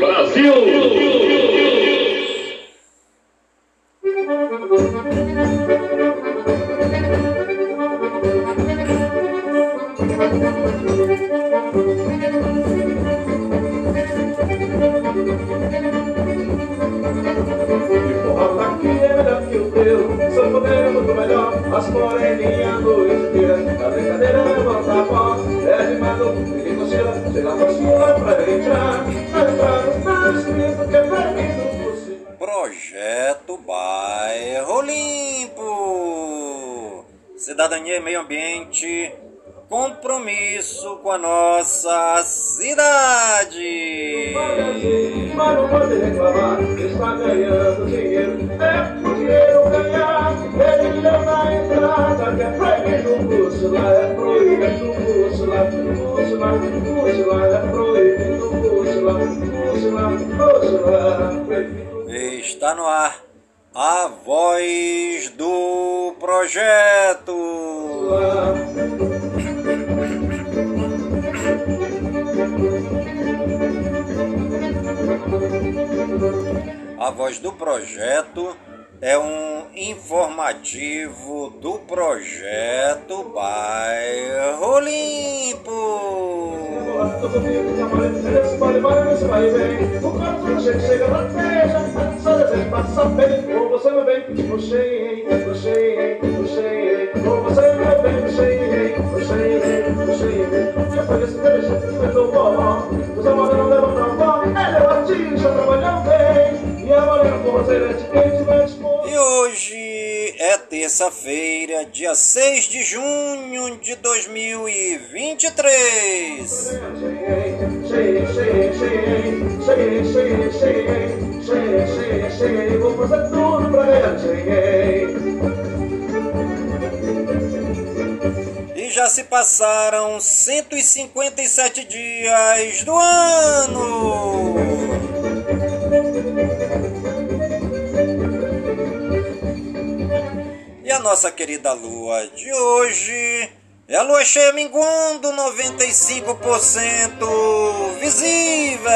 compromisso projeto é um informativo do projeto Bairro Limpo. Você terça-feira, dia 6 de junho de 2023. Vou fazer tudo pra E já se passaram 157 dias do ano. A nossa querida lua de hoje é a lua cheia minguando 95% visível.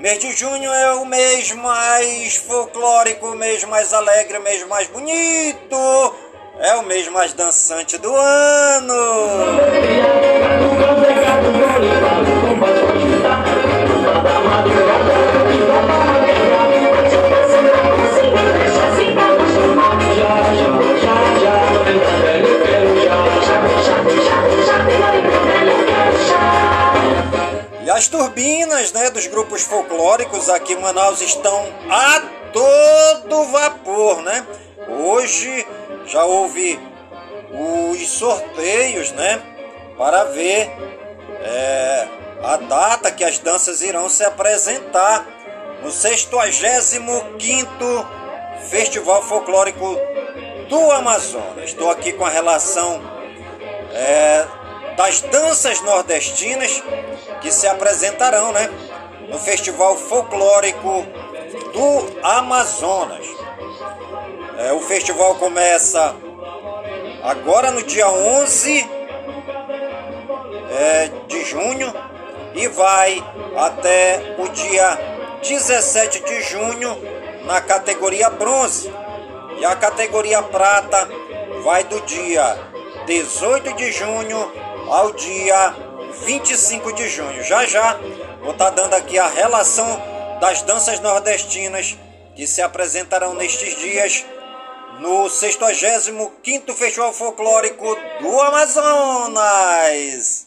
Mês de junho é o mês mais folclórico, o mês mais alegre, o mês mais bonito, é o mês mais dançante do ano. As turbinas né, dos grupos folclóricos aqui em Manaus estão a todo vapor, né? Hoje já houve os sorteios, né? Para ver é, a data que as danças irão se apresentar no 65º Festival Folclórico do Amazonas. Estou aqui com a relação é, das danças nordestinas que se apresentarão né, no Festival Folclórico do Amazonas. É, o festival começa agora no dia 11 é, de junho e vai até o dia 17 de junho na categoria bronze. E a categoria prata vai do dia 18 de junho ao dia 25 de junho. Já já vou estar tá dando aqui a relação das danças nordestinas que se apresentarão nestes dias no 65º Festival Folclórico do Amazonas.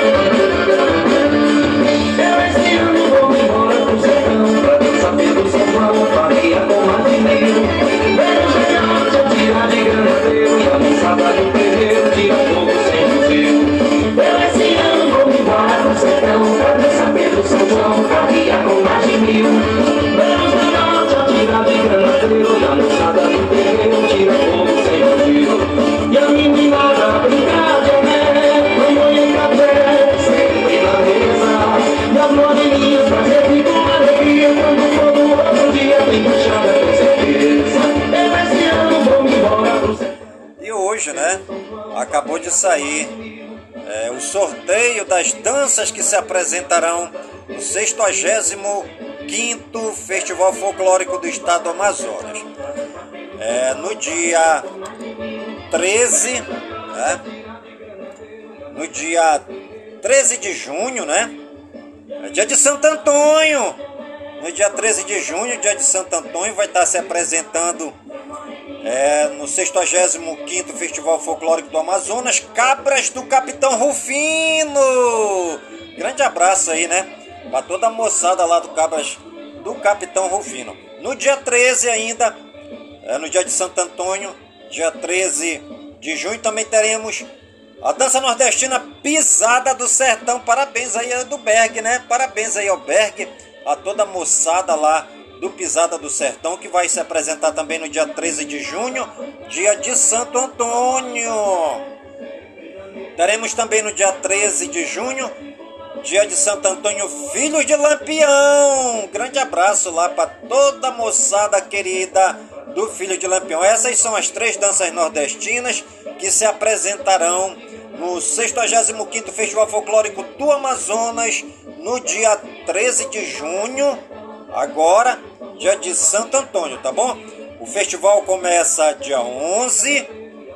Acabou de sair é, o sorteio das danças que se apresentarão no 65 Festival Folclórico do Estado do Amazonas. É, no dia 13, né? no dia 13 de junho, né? É dia de Santo Antônio. No dia 13 de junho, dia de Santo Antônio, vai estar se apresentando é, no 65 Festival Folclórico do Amazonas, Cabras do Capitão Rufino. Grande abraço aí, né? Para toda a moçada lá do Cabras do Capitão Rufino. No dia 13 ainda, é, no dia de Santo Antônio, dia 13 de junho, também teremos a dança nordestina Pisada do Sertão. Parabéns aí do Berg, né? Parabéns aí ao Berg, a toda a moçada lá do Pisada do Sertão, que vai se apresentar também no dia 13 de junho, dia de Santo Antônio. Teremos também no dia 13 de junho, dia de Santo Antônio, Filhos de Lampião. Grande abraço lá para toda a moçada querida do Filho de Lampião. Essas são as três danças nordestinas que se apresentarão no 65º Festival Folclórico do Amazonas, no dia 13 de junho, agora dia de Santo Antônio, tá bom? O festival começa dia 11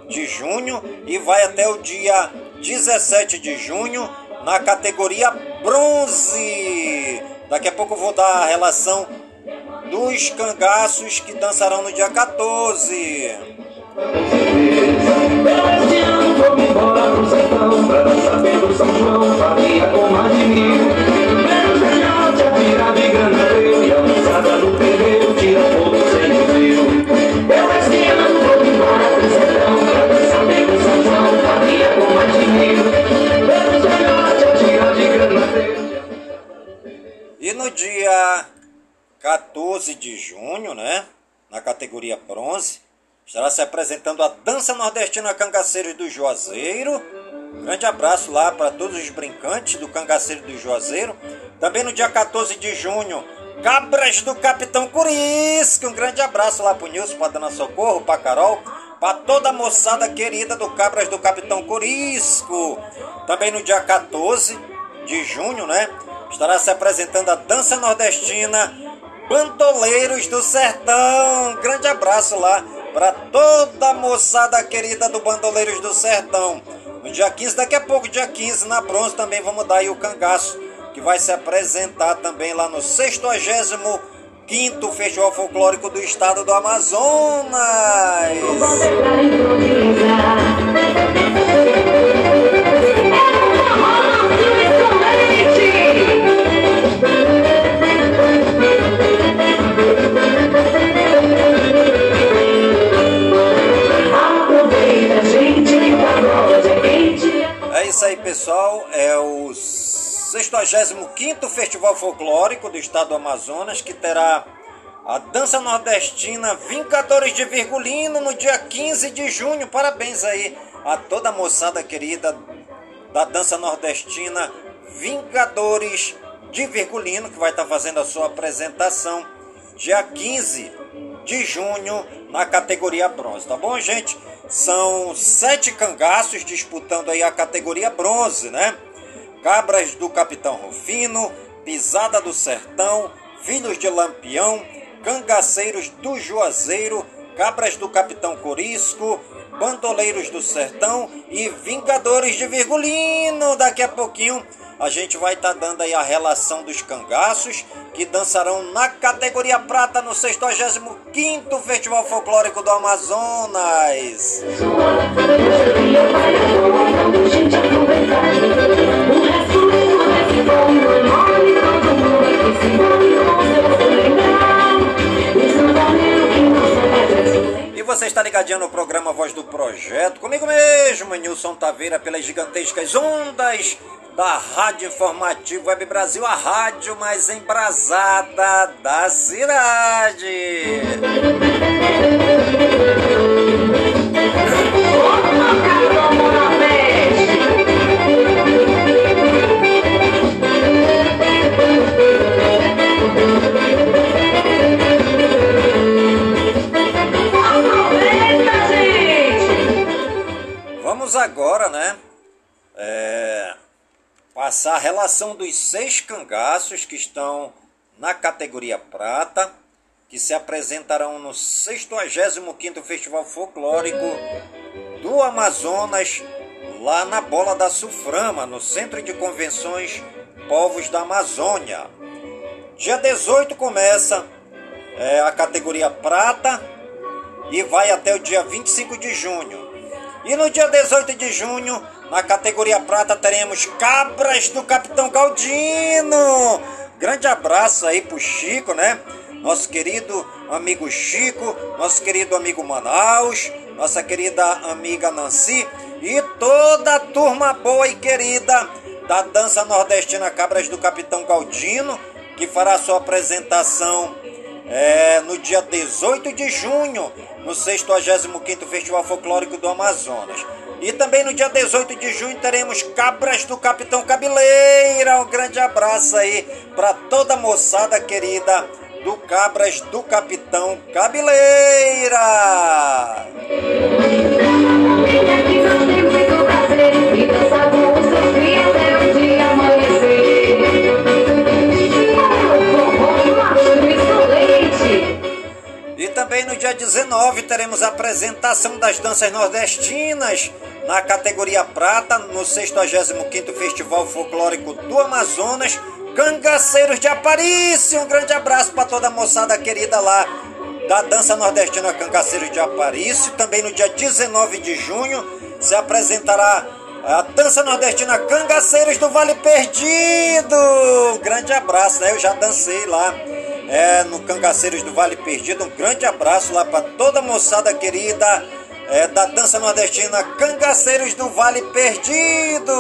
de junho e vai até o dia 17 de junho na categoria bronze. Daqui a pouco eu vou dar a relação dos cangaços que dançarão no dia 14. Este dia 14 de junho, né? Na categoria bronze estará se apresentando a Dança Nordestina Cangaceiros do Juazeiro. Grande abraço lá para todos os brincantes do Cangaceiro do Juazeiro. Também no dia 14 de junho, Cabras do Capitão Curisco. Um grande abraço lá para o Nilson, para Dona Socorro, para Carol, para toda a moçada querida do Cabras do Capitão Curisco. Também no dia 14 de junho, né? Estará se apresentando a Dança Nordestina Bandoleiros do Sertão. Grande abraço lá para toda a moçada querida do Bandoleiros do Sertão. No dia 15, daqui a pouco, dia 15, na bronze, também vamos dar aí o cangaço, que vai se apresentar também lá no 65 quinto Festival Folclórico do Estado do Amazonas. isso aí, pessoal. É o 65º Festival Folclórico do Estado do Amazonas, que terá a dança nordestina Vincadores de Virgulino no dia 15 de junho. Parabéns aí a toda a moçada querida da dança nordestina Vingadores de Virgulino, que vai estar fazendo a sua apresentação dia 15 de junho na categoria bronze, tá bom, gente? São sete cangaços disputando aí a categoria bronze, né? Cabras do Capitão Rufino, Pisada do Sertão, Filhos de Lampião, Cangaceiros do Juazeiro, Cabras do Capitão Corisco, Bandoleiros do Sertão e Vingadores de Virgulino. Daqui a pouquinho a gente vai estar tá dando aí a relação dos cangaços que dançarão na categoria prata no 65º Festival Folclórico do Amazonas. Você está ligadinho no programa Voz do Projeto, comigo mesmo, Nilson Taveira, pelas gigantescas ondas da Rádio Informativo Web Brasil, a rádio mais embrasada da cidade. Vamos agora, né? É, passar a relação dos seis cangaços que estão na categoria prata, que se apresentarão no 65º Festival Folclórico do Amazonas, lá na Bola da Suframa, no Centro de Convenções Povos da Amazônia. Dia 18 começa é, a categoria prata e vai até o dia 25 de junho. E no dia 18 de junho, na categoria prata, teremos Cabras do Capitão Galdino. Grande abraço aí pro Chico, né? Nosso querido amigo Chico, nosso querido amigo Manaus, nossa querida amiga Nancy e toda a turma boa e querida da dança nordestina Cabras do Capitão Galdino, que fará sua apresentação é, no dia 18 de junho no 65º Festival Folclórico do Amazonas. E também no dia 18 de junho teremos Cabras do Capitão Cabeleira. Um grande abraço aí para toda a moçada querida do Cabras do Capitão Cabeleira. Também no dia 19 teremos a apresentação das danças nordestinas na categoria prata no 65º Festival Folclórico do Amazonas, Cangaceiros de Aparício. Um grande abraço para toda a moçada querida lá da dança nordestina Cangaceiros de Aparício. Também no dia 19 de junho se apresentará a dança nordestina Cangaceiros do Vale Perdido. Um grande abraço, né? Eu já dancei lá é, no Cangaceiros do Vale Perdido. Um grande abraço lá para toda a moçada querida é, da dança nordestina Cangaceiros do Vale Perdido.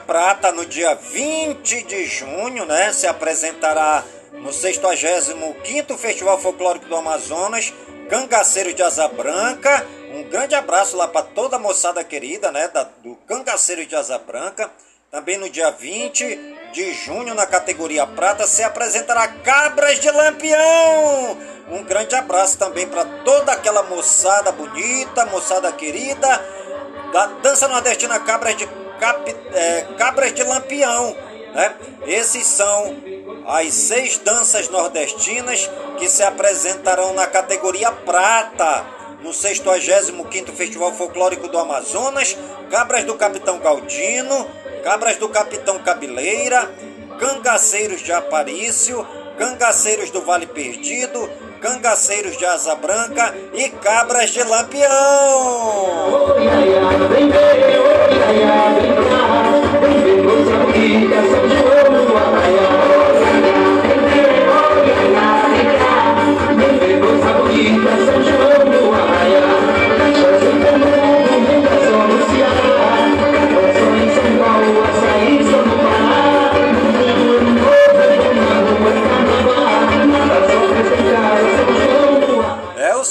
Prata, no dia 20 de junho, né, se apresentará no 65º Festival Folclórico do Amazonas, Cangaceiro de Asa Branca. Um grande abraço lá para toda a moçada querida, né, da, do Cangaceiro de Asa Branca. Também no dia 20 de junho, na categoria prata, se apresentará Cabras de Lampião. Um grande abraço também para toda aquela moçada bonita, moçada querida da dança nordestina Cabras de cap, é, Cabras de Lampião. Né? Esses são as seis danças nordestinas que se apresentarão na categoria prata no 65º Festival Folclórico do Amazonas, Cabras do Capitão Galdino, Cabras do Capitão Cabeleira, Cangaceiros de Aparício, Cangaceiros do Vale Perdido, Cangaceiros de Asa Branca e Cabras de Lampião.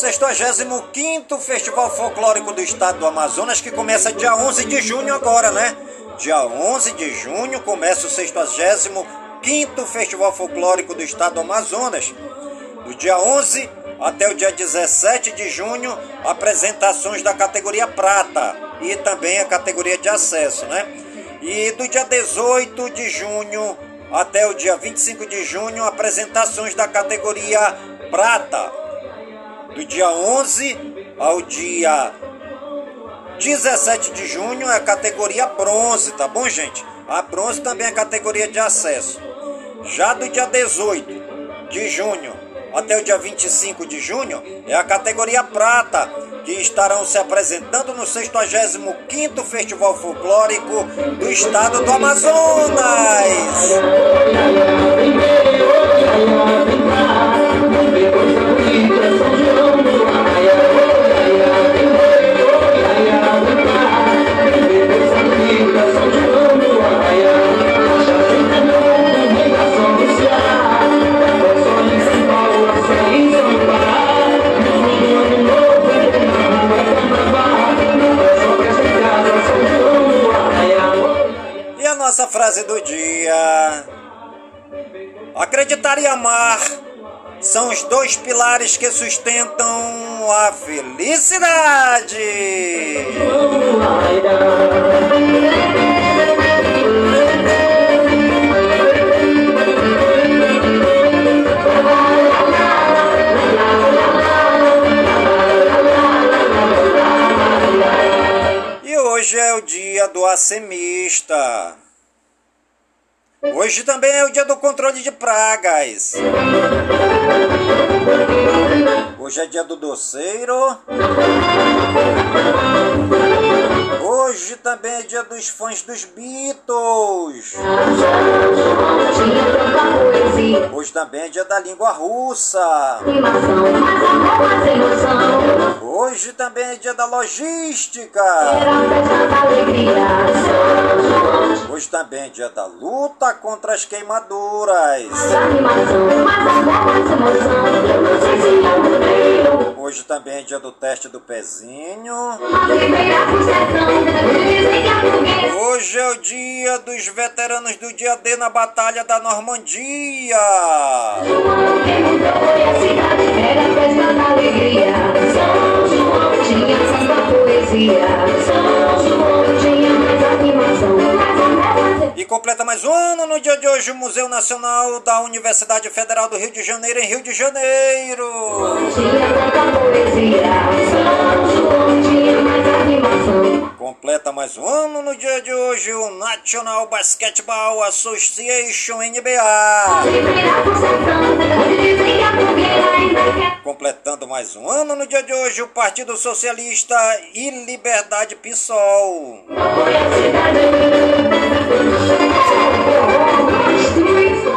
65º Festival Folclórico do Estado do Amazonas que começa dia 11 de junho agora, né? Dia 11 de junho começa o 65º Festival Folclórico do Estado do Amazonas. Do dia 11 até o dia 17 de junho, apresentações da categoria prata e também a categoria de acesso, né? E do dia 18 de junho até o dia 25 de junho, apresentações da categoria prata do dia 11 ao dia 17 de junho é a categoria bronze, tá bom, gente? A bronze também é a categoria de acesso. Já do dia 18 de junho até o dia 25 de junho é a categoria prata, que estarão se apresentando no 65º Festival Folclórico do Estado do Amazonas. Que sustentam a felicidade. E hoje é o dia do acemista. Hoje também é o dia do controle de pragas. Hoje é dia do doceiro. Hoje também é dia dos fãs dos Beatles. Hoje também é dia da língua russa. Hoje também é dia da logística. Hoje também é dia da luta contra as queimaduras. Hoje também é dia do teste do pezinho. Que Hoje é o dia dos veteranos do dia D na Batalha da Normandia. João, quem mudou foi a cidade. Era festa da alegria, São João. Tinha tanta poesia, São João. Tinha mais animação. E completa mais um ano no dia de hoje o Museu Nacional da Universidade Federal do Rio de Janeiro, em Rio de Janeiro. Tinha tanta poesia, São João tinha mais. Completa mais um ano no dia de hoje o National Basketball Association NBA. Completando mais um ano no dia de hoje o Partido Socialista e Liberdade PSOL.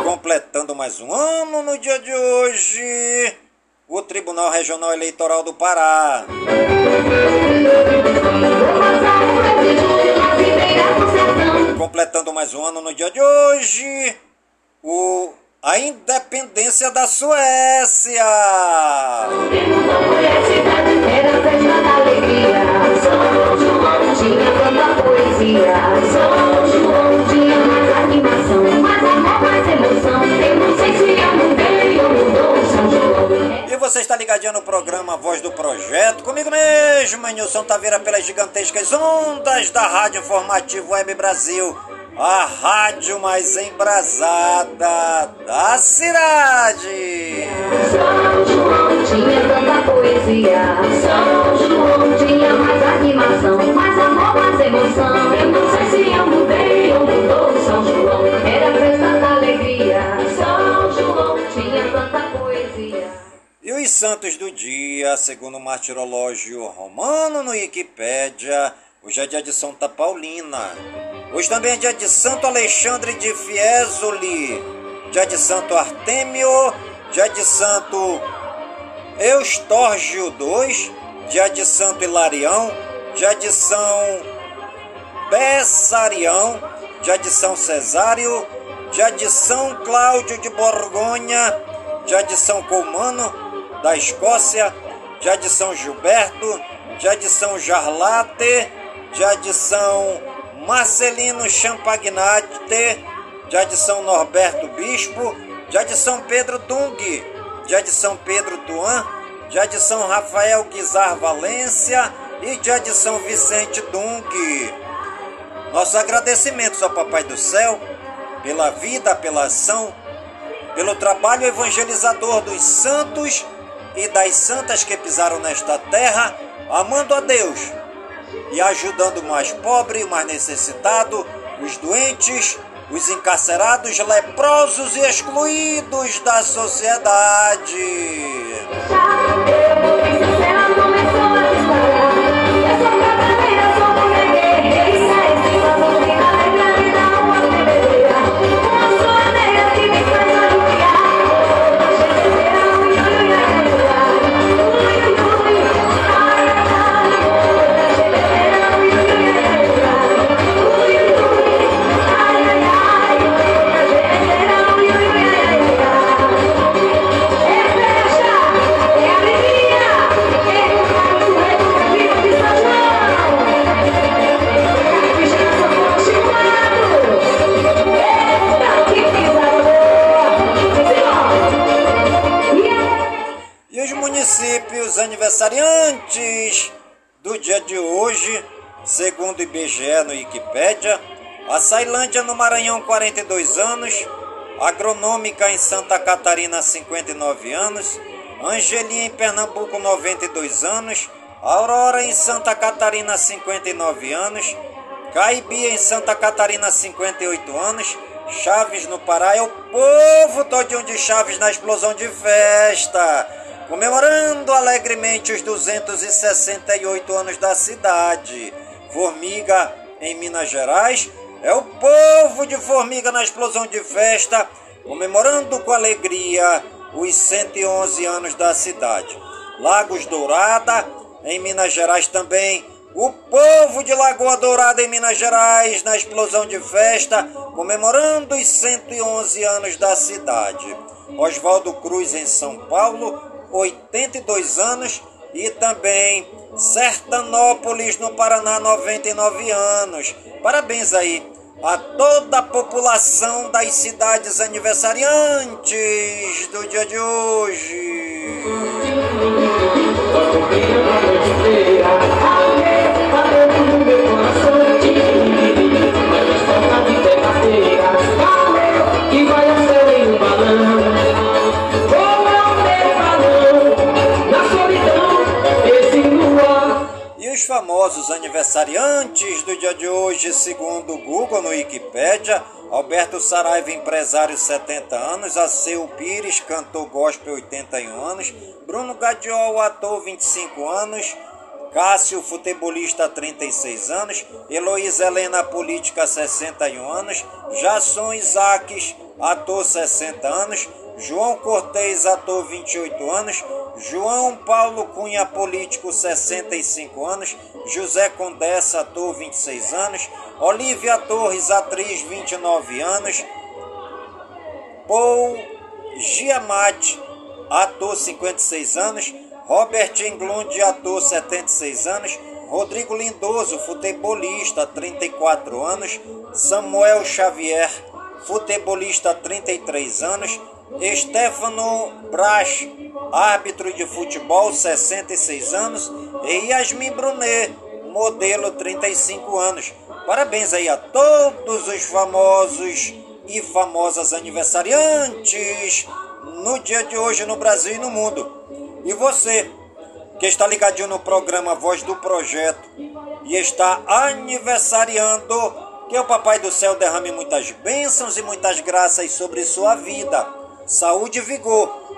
Completando mais um ano no dia de hoje o Tribunal Regional Eleitoral do Pará. Completando mais um ano no dia de hoje o a independência da Suécia. Poesia, você está ligadinho no programa Voz do Projeto, comigo mesmo, Nilson Taveira, pelas gigantescas ondas da Rádio Informativo Web Brasil, a rádio mais embrasada da cidade. São João tinha tanta poesia, santos do dia, segundo o martirológio romano no Wikipédia, hoje é dia de Santa Paulina. Hoje também é dia de Santo Alexandre de Fiesole, dia de Santo Artêmio, dia de Santo Eustórgio II, dia de Santo Hilarião, dia de São Bessarião, dia de São Cesário, dia de São Cláudio de Borgonha, dia de São Comano da Escócia, dia de São Gilberto, dia de São Jarlate, dia de São Marcelino Champagnate, dia de São Norberto Bispo, dia de São Pedro Dung, dia de São Pedro Tuan, dia de São Rafael Guizar Valência e dia de São Vicente Dung. Nossos agradecimentos ao Papai do Céu pela vida, pela ação, pelo trabalho evangelizador dos santos e das santas que pisaram nesta terra, amando a Deus e ajudando o mais pobre, o mais necessitado, os doentes, os encarcerados, leprosos e excluídos da sociedade. Aniversariantes do dia de hoje, segundo o IBGE no Wikipédia, a Sailândia no Maranhão 42 anos, Agronômica em Santa Catarina 59 anos, Angelim em Pernambuco 92 anos, Aurora em Santa Catarina 59 anos, Caibi em Santa Catarina 58 anos, Chaves no Pará. É o povo todinho de Chaves na explosão de festa, comemorando alegremente os 268 anos da cidade. Formiga em Minas Gerais é o povo de Formiga na explosão de festa, comemorando com alegria os 111 anos da cidade. Lagos Dourada em Minas Gerais também o povo de Lagoa Dourada em Minas Gerais, na explosão de festa, comemorando os 111 anos da cidade. Oswaldo Cruz em São Paulo, 82 anos. E também Sertanópolis, no Paraná, 99 anos. Parabéns aí a toda a população das cidades aniversariantes do dia de hoje. Famosos aniversariantes do dia de hoje, segundo o Google no Wikipédia, Alberto Saraiva, empresário, 70 anos, Aceu Pires, cantor gospel, 81 anos, Bruno Gadiol, ator, 25 anos, Cássio, futebolista, 36 anos, Heloísa Helena, política, 61 anos, Jasson Isaques, ator, 60 anos, João Cortez, ator, 28 anos, João Paulo Cunha, político, 65 anos, José Condessa, ator, 26 anos, Olivia Torres, atriz, 29 anos, Paul Giamatti, ator 56 anos, Robert Englund, ator 76 anos, Rodrigo Lindoso, futebolista 34 anos, Samuel Xavier, futebolista 33 anos, Stefano Brach, árbitro de futebol 66 anos, e Yasmin Brunet, modelo 35 anos. Parabéns aí a todos os famosos e famosas aniversariantes no dia de hoje no Brasil e no mundo. E você, que está ligadinho no programa Voz do Projeto e está aniversariando, que o Papai do Céu derrame muitas bênçãos e muitas graças sobre sua vida, saúde e vigor,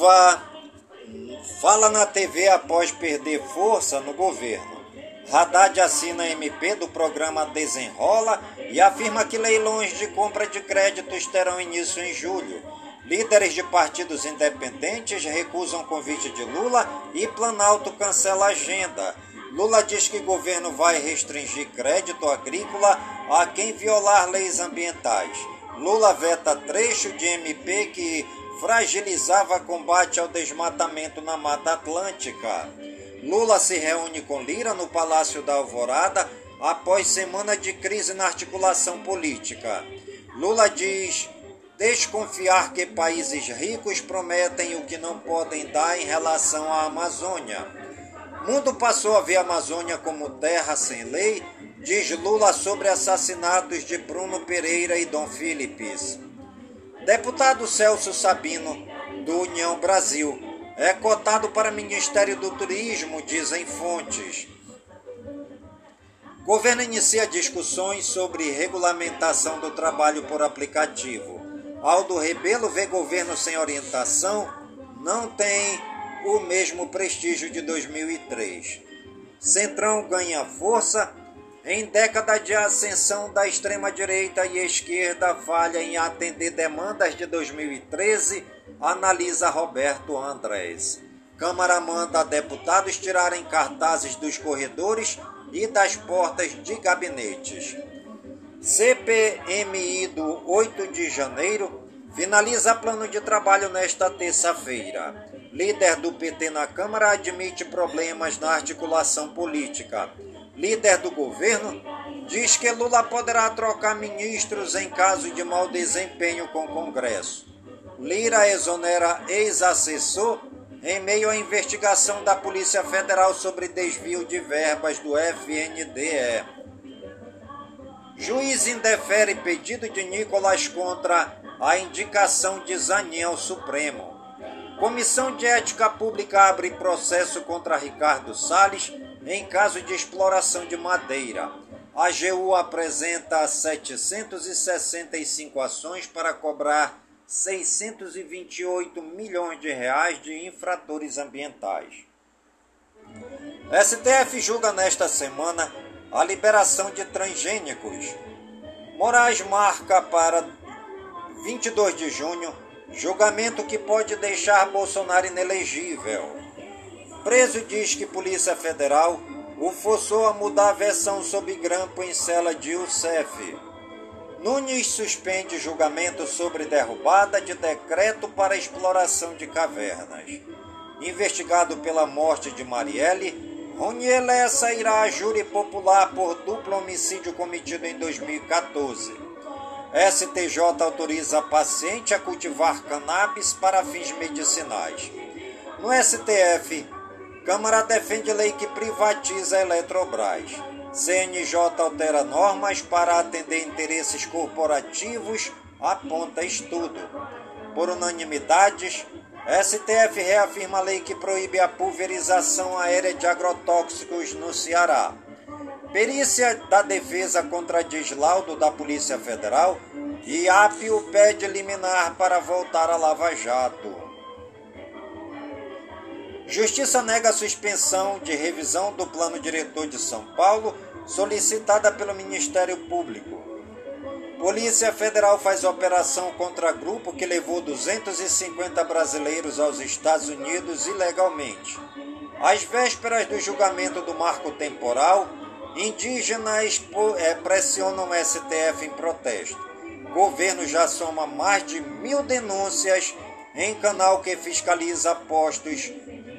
Silva fala na TV após perder força no governo. Haddad assina MP do programa Desenrola e afirma que leilões de compra de créditos terão início em julho. Líderes de partidos independentes recusam convite de Lula e Planalto cancela agenda. Lula diz que governo vai restringir crédito agrícola a quem violar leis ambientais. Lula veta trecho de MP que fragilizava combate ao desmatamento na Mata Atlântica. Lula se reúne com Lira no Palácio da Alvorada após semana de crise na articulação política. Lula diz desconfiar que países ricos prometem o que não podem dar em relação à Amazônia. Mundo passou a ver a Amazônia como terra sem lei, diz Lula sobre assassinatos de Bruno Pereira e Dom Philips. Deputado Celso Sabino, do União Brasil, é cotado para Ministério do Turismo, dizem fontes. Governo inicia discussões sobre regulamentação do trabalho por aplicativo. Aldo Rebelo vê governo sem orientação, não tem o mesmo prestígio de 2003. Centrão ganha força em década de ascensão da extrema-direita e esquerda falha em atender demandas de 2013, analisa Roberto Andrés. Câmara manda deputados tirarem cartazes dos corredores e das portas de gabinetes. CPMI do 8 de janeiro finaliza plano de trabalho nesta terça-feira. Líder do PT na Câmara admite problemas na articulação política. Líder do governo diz que Lula poderá trocar ministros em caso de mau desempenho com o Congresso. Lira exonera ex-assessor em meio à investigação da Polícia Federal sobre desvio de verbas do FNDE. Juiz indefere pedido de Nicolas contra a indicação de Zanin ao Supremo. Comissão de Ética Pública abre processo contra Ricardo Salles em caso de exploração de madeira. A AGU apresenta 765 ações para cobrar 628 milhões de reais de infratores ambientais. STF julga nesta semana a liberação de transgênicos. Moraes marca para 22 de junho julgamento que pode deixar Bolsonaro inelegível. Preso diz que Polícia Federal o forçou a mudar a versão sob grampo em cela de UCEF. Nunes suspende julgamento sobre derrubada de decreto para exploração de cavernas. Investigado pela morte de Marielle, Ronier Lessa irá a júri popular por duplo homicídio cometido em 2014. STJ autoriza paciente a cultivar cannabis para fins medicinais. No STF, Câmara defende lei que privatiza a Eletrobras. CNJ altera normas para atender interesses corporativos, aponta estudo. Por unanimidades, STF reafirma a lei que proíbe a pulverização aérea de agrotóxicos no Ceará. Perícia da defesa contradiz laudo da Polícia Federal e Apio pede liminar para voltar a Lava Jato. Justiça nega a suspensão de revisão do plano diretor de São Paulo solicitada pelo Ministério Público. Polícia Federal faz operação contra grupo que levou 250 brasileiros aos Estados Unidos ilegalmente. Às vésperas do julgamento do marco temporal, indígenas eh, pressionam o STF em protesto. Governo já soma mais de mil denúncias em canal que fiscaliza postos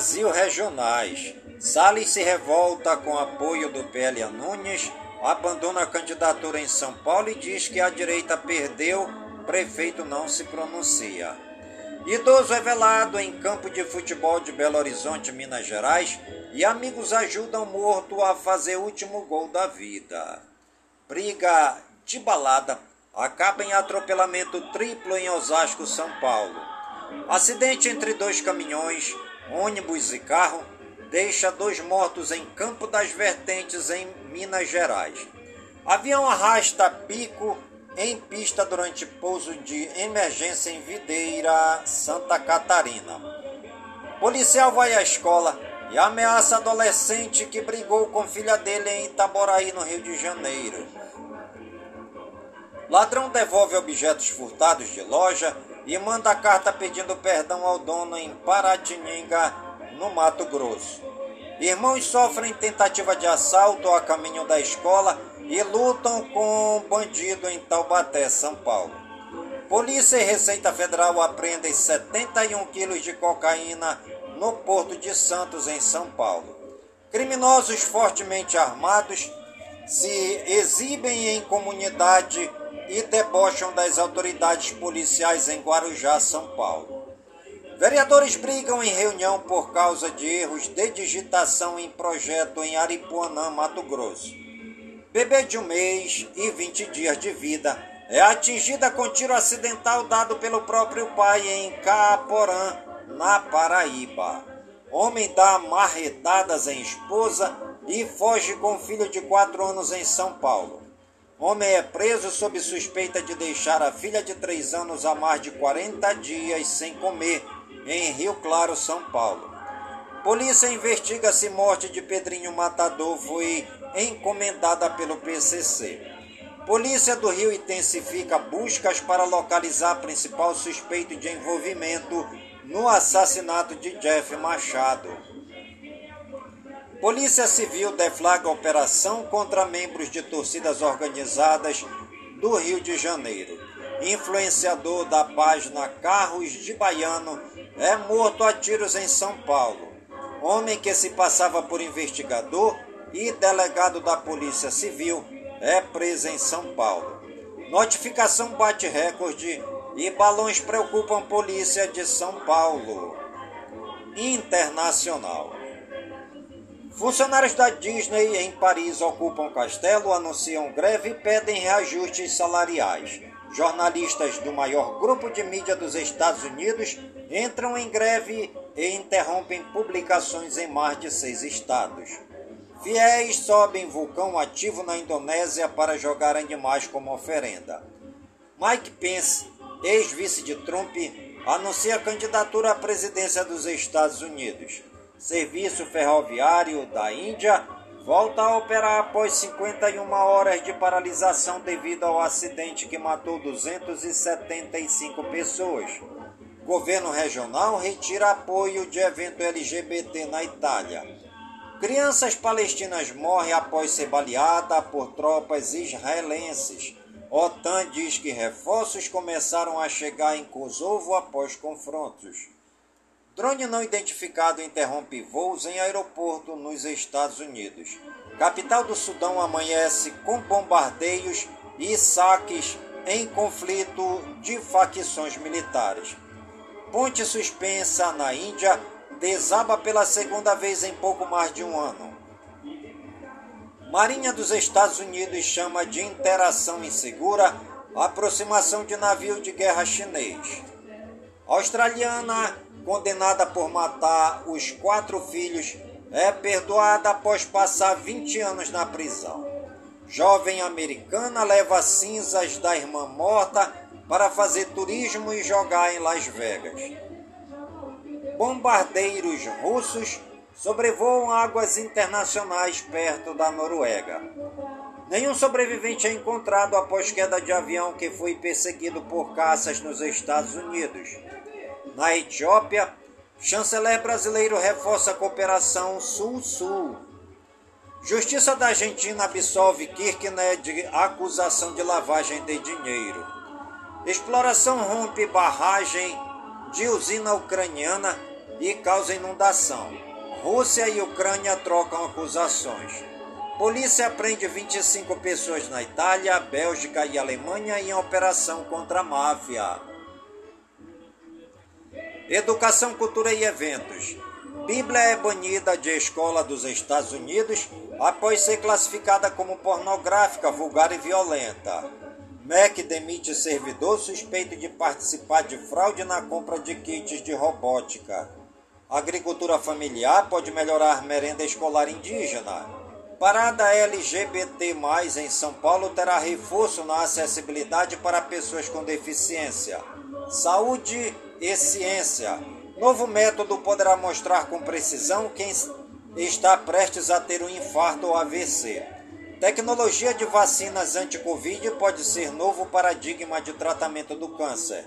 Brasil Regionais. Salles se revolta com apoio do PL a Nunes, abandona a candidatura em São Paulo e diz que a direita perdeu, prefeito não se pronuncia. Idoso é velado em campo de futebol de Belo Horizonte, Minas Gerais, e amigos ajudam morto a fazer último gol da vida. Briga de balada acaba em atropelamento triplo em Osasco, São Paulo. Acidente entre dois caminhões, ônibus e carro deixa dois mortos em Campo das Vertentes, em Minas Gerais. Avião arrasta pico em pista durante pouso de emergência em Videira, Santa Catarina. Policial vai à escola e ameaça adolescente que brigou com filha dele em Itaboraí, no Rio de Janeiro. Ladrão devolve objetos furtados de loja e manda carta pedindo perdão ao dono em Paratininga, no Mato Grosso. Irmãos sofrem tentativa de assalto a caminho da escola e lutam com um bandido em Taubaté, São Paulo. Polícia e Receita Federal apreendem 71 quilos de cocaína no Porto de Santos, em São Paulo. Criminosos fortemente armados se exibem em comunidade e debocham das autoridades policiais em Guarujá, São Paulo. Vereadores brigam em reunião por causa de erros de digitação em projeto em Aripuanã, Mato Grosso. Bebê de um mês e 20 dias de vida é atingida com tiro acidental dado pelo próprio pai em Caaporã, na Paraíba. Homem dá marretadas em esposa e foge com filho de 4 anos em São Paulo. Homem é preso sob suspeita de deixar a filha de 3 anos há mais de 40 dias sem comer em Rio Claro, São Paulo. Polícia investiga se morte de Pedrinho Matador foi encomendada pelo PCC. Polícia do Rio intensifica buscas para localizar principal suspeito de envolvimento no assassinato de Jeff Machado. Polícia Civil deflagra operação contra membros de torcidas organizadas do Rio de Janeiro. Influenciador da página Carros de Baiano é morto a tiros em São Paulo. Homem que se passava por investigador e delegado da Polícia Civil é preso em São Paulo. Notificação bate recorde e balões preocupam polícia de São Paulo. Internacional. Funcionários da Disney em Paris ocupam castelo, anunciam greve e pedem reajustes salariais. Jornalistas do maior grupo de mídia dos Estados Unidos entram em greve e interrompem publicações em mais de seis estados. Fiéis sobem vulcão ativo na Indonésia para jogar animais como oferenda. Mike Pence, ex-vice de Trump, anuncia candidatura à presidência dos Estados Unidos. Serviço ferroviário da Índia volta a operar após 51 horas de paralisação devido ao acidente que matou 275 pessoas. Governo regional retira apoio de evento LGBT na Itália. Crianças palestinas morrem após ser baleada por tropas israelenses. OTAN diz que reforços começaram a chegar em Kosovo após confrontos. Drone não identificado interrompe voos em aeroporto nos Estados Unidos. Capital do Sudão amanhece com bombardeios e saques em conflito de facções militares. Ponte suspensa na Índia desaba pela segunda vez em pouco mais de um ano. Marinha dos Estados Unidos chama de interação insegura a aproximação de navio de guerra chinês. Australiana, condenada por matar os quatro filhos, é perdoada após passar 20 anos na prisão. Jovem americana leva cinzas da irmã morta para fazer turismo e jogar em Las Vegas bombardeiros russos sobrevoam águas internacionais perto da Noruega. Nenhum sobrevivente é encontrado após queda de avião que foi perseguido por caças nos Estados Unidos. Na Etiópia, chanceler brasileiro reforça a cooperação Sul-Sul. Justiça da Argentina absolve Kirchner de acusação de lavagem de dinheiro. Exploração rompe barragem de usina ucraniana e causa inundação. Rússia e Ucrânia trocam acusações. Polícia prende 25 pessoas na Itália, Bélgica e Alemanha em operação contra a máfia. Educação, cultura e eventos. Bíblia é banida de escola dos Estados Unidos após ser classificada como pornográfica, vulgar e violenta. MEC demite servidor suspeito de participar de fraude na compra de kits de robótica. Agricultura familiar pode melhorar merenda escolar indígena. Parada LGBT+, em São Paulo terá reforço na acessibilidade para pessoas com deficiência. Saúde e ciência. Novo método poderá mostrar com precisão quem está prestes a ter um infarto ou AVC. Tecnologia de vacinas anti-Covid pode ser novo paradigma de tratamento do câncer.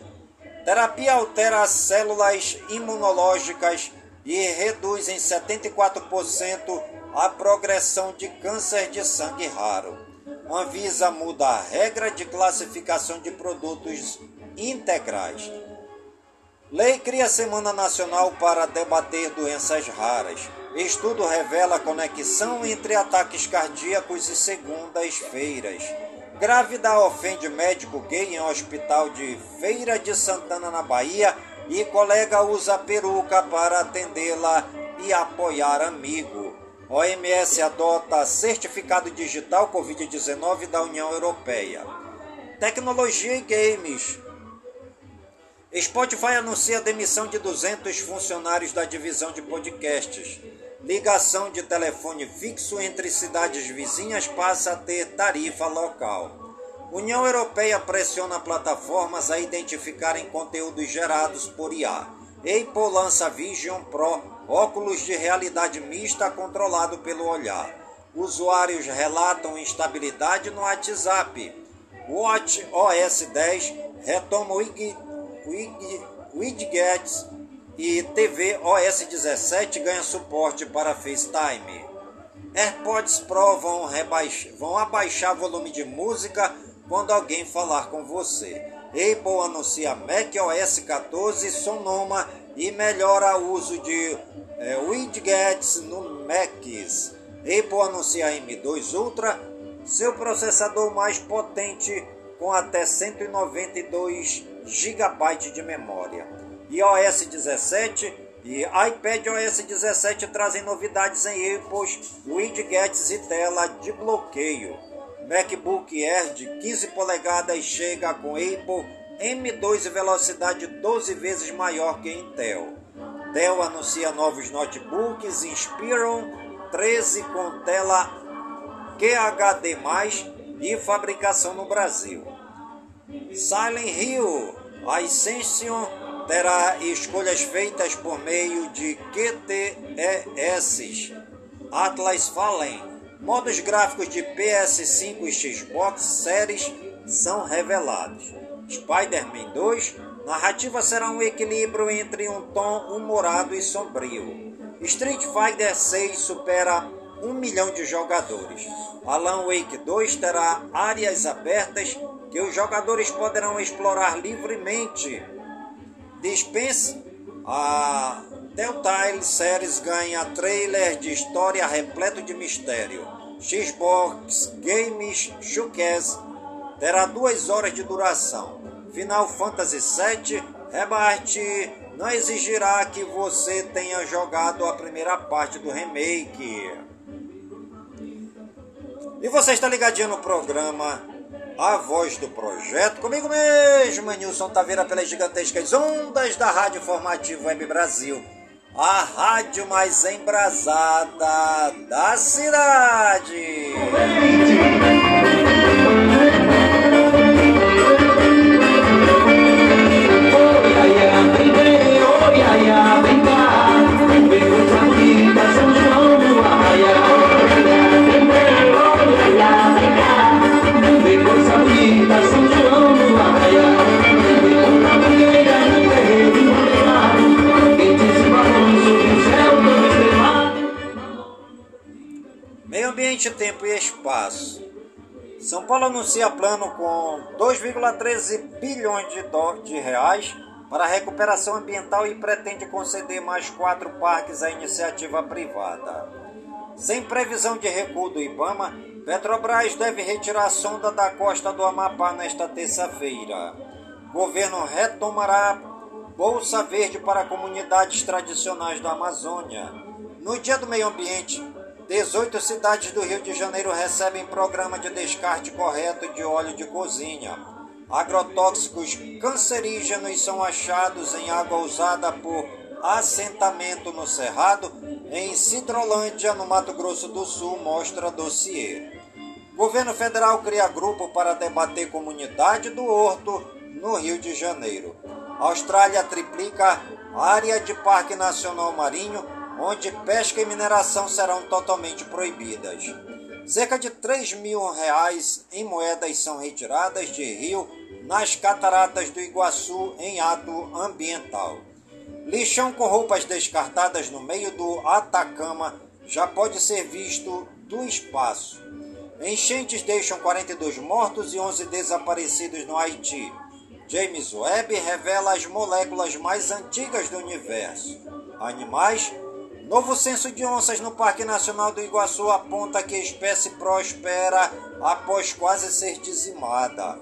Terapia altera as células imunológicas e reduz em 74% a progressão de câncer de sangue raro. Anvisa muda a regra de classificação de produtos integrais. Lei cria Semana Nacional para debater doenças raras. Estudo revela conexão entre ataques cardíacos e segundas-feiras. Grávida ofende médico gay em hospital de Feira de Santana, na Bahia, e colega usa peruca para atendê-la e apoiar amigo. OMS adota certificado digital Covid-19 da União Europeia. Tecnologia e games. Spotify anuncia a demissão de 200 funcionários da divisão de podcasts. Ligação de telefone fixo entre cidades vizinhas passa a ter tarifa local. União Europeia pressiona plataformas a identificarem conteúdos gerados por IA. Apple lança Vision Pro, óculos de realidade mista controlado pelo olhar. Usuários relatam instabilidade no WhatsApp. Watch OS 10 retoma widgets e TV OS 17 ganha suporte para FaceTime. AirPods Pro vão, vão abaixar volume de música quando alguém falar com você. Apple anuncia macOS 14 Sonoma e melhora o uso de é, widgets no Macs. Apple anuncia M2 Ultra, seu processador mais potente com até 192 GB de memória. iOS 17 e iPadOS 17 trazem novidades em Apple's widgets e tela de bloqueio. MacBook Air de 15 polegadas chega com Apple M2 e velocidade 12 vezes maior que Intel. Dell anuncia novos notebooks Inspiron 13 com tela QHD+, e fabricação no Brasil. Silent Hill Ascension terá escolhas feitas por meio de QTES. Atlas Fallen Modos gráficos de PS5 e Xbox Series são revelados. Spider-Man 2, narrativa será um equilíbrio entre um tom humorado e sombrio. Street Fighter 6 supera um milhão de jogadores. Alan Wake 2 terá áreas abertas que os jogadores poderão explorar livremente. Dispense a Telltale Series ganha trailer de história repleto de mistério. Xbox Games Showcase terá duas horas de duração. Final Fantasy VII Rebate não exigirá que você tenha jogado a primeira parte do remake. E você está ligadinho no programa A Voz do Projeto, comigo mesmo, Nilson Taveira, pelas gigantescas ondas da Rádio Formativo Web Brasil, a rádio mais embrasada da cidade. Ambiente, tempo e espaço. São Paulo anuncia plano com 2,13 bilhões de, de reais para recuperação ambiental e pretende conceder mais quatro parques à iniciativa privada. Sem previsão de recuo do Ibama, Petrobras deve retirar a sonda da costa do Amapá nesta terça-feira. Governo retomará Bolsa Verde para comunidades tradicionais da Amazônia. No Dia do Meio Ambiente, 18 cidades do Rio de Janeiro recebem programa de descarte correto de óleo de cozinha. Agrotóxicos cancerígenos são achados em água usada por assentamento no Cerrado, em Cidrolândia, no Mato Grosso do Sul, mostra dossiê. Governo federal cria grupo para debater comunidade do Horto, no Rio de Janeiro. Austrália triplica área de Parque Nacional Marinho, onde pesca e mineração serão totalmente proibidas. Cerca de 3 mil reais em moedas são retiradas de rio nas cataratas do Iguaçu em ato ambiental. Lixão com roupas descartadas no meio do Atacama já pode ser visto do espaço. Enchentes deixam 42 mortos e 11 desaparecidos no Haiti. James Webb revela as moléculas mais antigas do universo. Animais. Novo censo de onças no Parque Nacional do Iguaçu aponta que a espécie prospera após quase ser dizimada.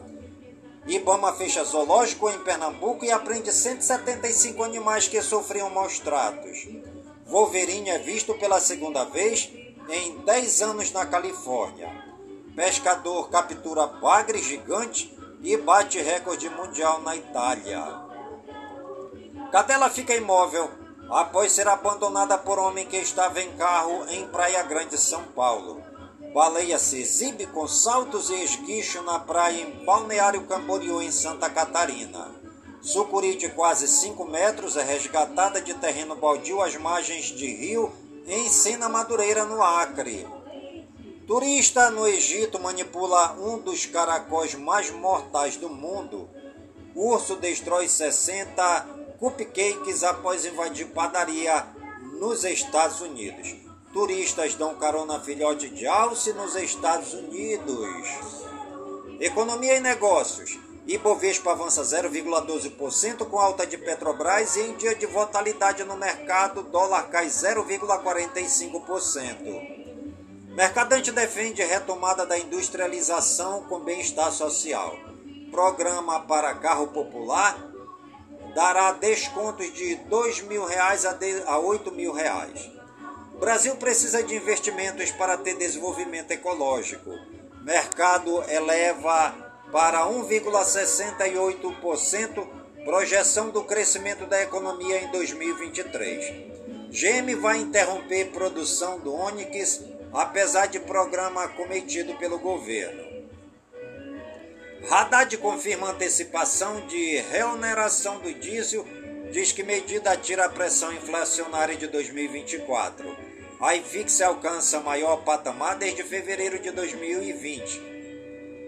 Ibama fecha zoológico em Pernambuco e aprende 175 animais que sofriam maus tratos. Wolverine é visto pela segunda vez em 10 anos na Califórnia. Pescador captura bagre gigante e bate recorde mundial na Itália. Cadela fica imóvel após ser abandonada por homem que estava em carro em Praia Grande, São Paulo. Baleia se exibe com saltos e esguicho na praia em Balneário Camboriú, em Santa Catarina. Sucuri de quase 5 metros é resgatada de terreno baldio às margens de rio em Sena Madureira, no Acre. Turista no Egito manipula um dos caracóis mais mortais do mundo. Urso destrói 60 cupcakes após invadir padaria nos Estados Unidos. Turistas dão carona a filhote de alce nos Estados Unidos. Economia e negócios. Ibovespa avança 0,12% com alta de Petrobras e em dia de volatilidade no mercado, dólar cai 0,45%. Mercadante defende retomada da industrialização com bem-estar social. Programa para carro popular dará descontos de 2 mil reais a 8 mil reais. Brasil precisa de investimentos para ter desenvolvimento ecológico. Mercado eleva para 1,68% projeção do crescimento da economia em 2023. GM vai interromper produção do Onix, apesar de programa cometido pelo governo. Haddad confirma antecipação de reoneração do diesel, diz que medida tira a pressão inflacionária de 2024. A IFIX alcança maior patamar desde fevereiro de 2020.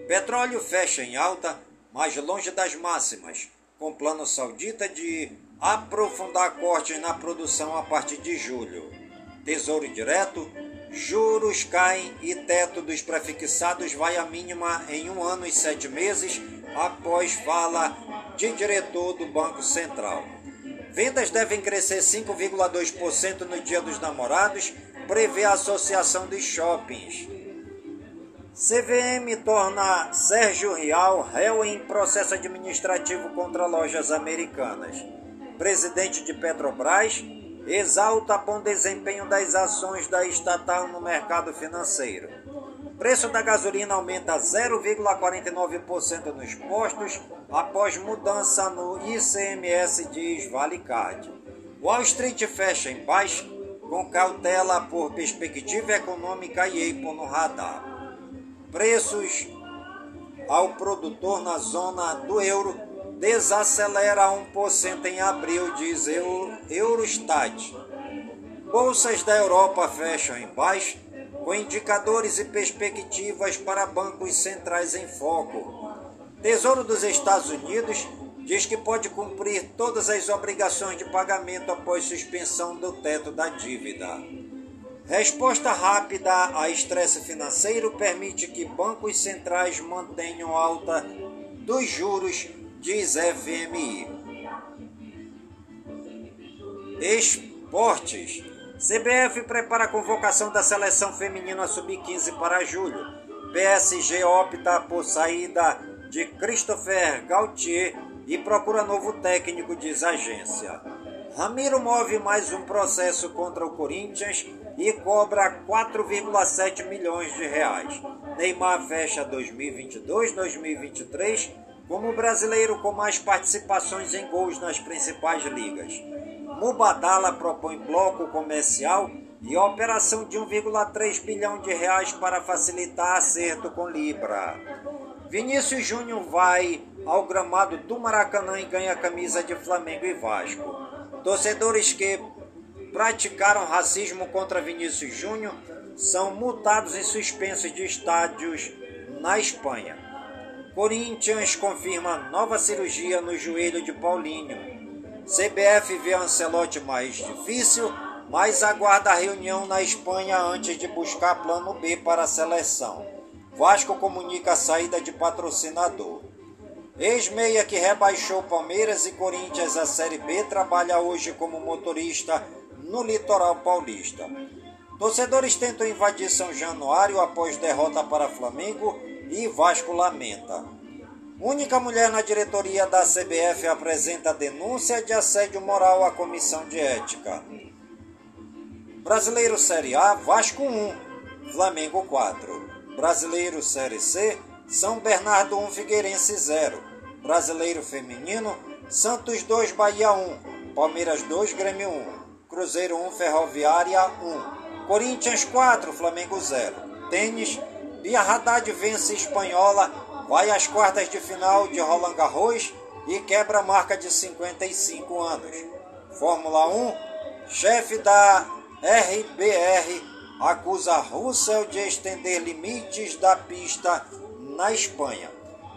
Petróleo fecha em alta, mas longe das máximas, com plano saudita de aprofundar cortes na produção a partir de julho. Tesouro direto, juros caem e teto dos prefixados vai à mínima em um ano e sete meses, após fala de diretor do Banco Central. Vendas devem crescer 5,2% no Dia dos Namorados, prevê a Associação dos Shoppings. CVM torna Sérgio Rial réu em processo administrativo contra lojas americanas. Presidente de Petrobras exalta bom desempenho das ações da estatal no mercado financeiro. Preço da gasolina aumenta 0,49% nos postos após mudança no ICMS, diz Vale Card. Wall Street fecha em baixo com cautela por perspectiva econômica e EIPO no radar. Preços ao produtor na zona do euro desacelera 1% em abril, diz Eurostat. Bolsas da Europa fecham em baixo, com indicadores e perspectivas para bancos centrais em foco. Tesouro dos Estados Unidos diz que pode cumprir todas as obrigações de pagamento após suspensão do teto da dívida. Resposta rápida a estresse financeiro permite que bancos centrais mantenham alta dos juros, diz FMI. Esportes. CBF prepara a convocação da seleção feminina sub-15 para julho. PSG opta por saída de Christopher Gaultier e procura novo técnico, diz agência. Ramiro move mais um processo contra o Corinthians e cobra 4,7 milhões de reais. Neymar fecha 2022-2023 como o brasileiro com mais participações em gols nas principais ligas. Mubadala propõe bloco comercial e operação de 1,3 bilhão de reais para facilitar acerto com Libra. Vinícius Júnior vai ao gramado do Maracanã e ganha camisa de Flamengo e Vasco. Torcedores que praticaram racismo contra Vinícius Júnior são multados e suspensos de estádios na Espanha. Corinthians confirma nova cirurgia no joelho de Paulinho. CBF vê Ancelotti mais difícil, mas aguarda a reunião na Espanha antes de buscar plano B para a seleção. Vasco comunica a saída de patrocinador. Ex-meia que rebaixou Palmeiras e Corinthians à Série B trabalha hoje como motorista no litoral paulista. Torcedores tentam invadir São Januário após derrota para Flamengo e Vasco lamenta. Única mulher na diretoria da CBF apresenta denúncia de assédio moral à comissão de ética. Brasileiro Série A, Vasco 1, Flamengo 4. Brasileiro Série C, São Bernardo 1, Figueirense 0. Brasileiro Feminino, Santos 2, Bahia 1. Palmeiras 2, Grêmio 1. Cruzeiro 1, Ferroviária 1. Corinthians 4, Flamengo 0. Tênis, Bia Haddad vence Espanhola, vai às quartas de final de Roland Garros e quebra a marca de 55 anos. Fórmula 1, chefe da RBR acusa Russell de estender limites da pista na Espanha.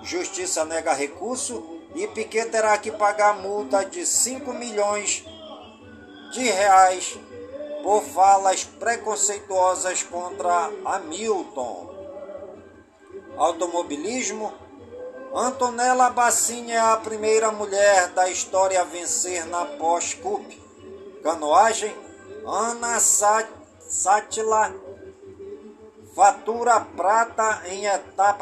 Justiça nega recurso e Piquet terá que pagar multa de 5 milhões de reais por falas preconceituosas contra Hamilton. Automobilismo. Antonella Bassini é a primeira mulher da história a vencer na Porsche Cup. Canoagem. Ana Sátila fatura prata em etapa